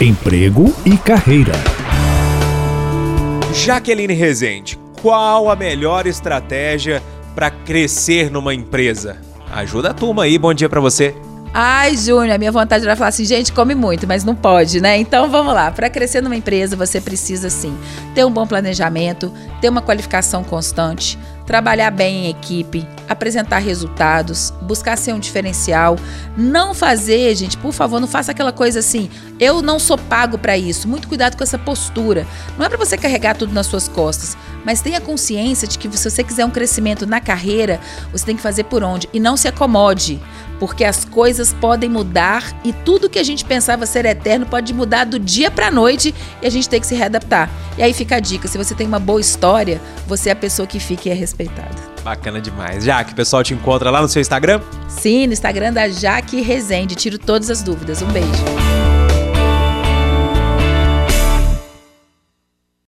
emprego e carreira. Jaqueline Rezende, qual a melhor estratégia para crescer numa empresa? Ajuda a turma aí, bom dia para você. Ai, Júnior, a minha vontade era falar assim, gente, come muito, mas não pode, né? Então vamos lá. Para crescer numa empresa, você precisa sim ter um bom planejamento, ter uma qualificação constante, trabalhar bem em equipe, apresentar resultados, buscar ser um diferencial, não fazer, gente, por favor, não faça aquela coisa assim, eu não sou pago para isso. Muito cuidado com essa postura. Não é para você carregar tudo nas suas costas, mas tenha consciência de que se você quiser um crescimento na carreira, você tem que fazer por onde e não se acomode, porque as coisas podem mudar e tudo que a gente pensava ser eterno pode mudar do dia para noite e a gente tem que se readaptar. E aí fica a dica, se você tem uma boa história, você é a pessoa que fica e é respeitada. Bacana demais. Jaque, o pessoal te encontra lá no seu Instagram? Sim, no Instagram da Jaque Rezende. Tiro todas as dúvidas. Um beijo.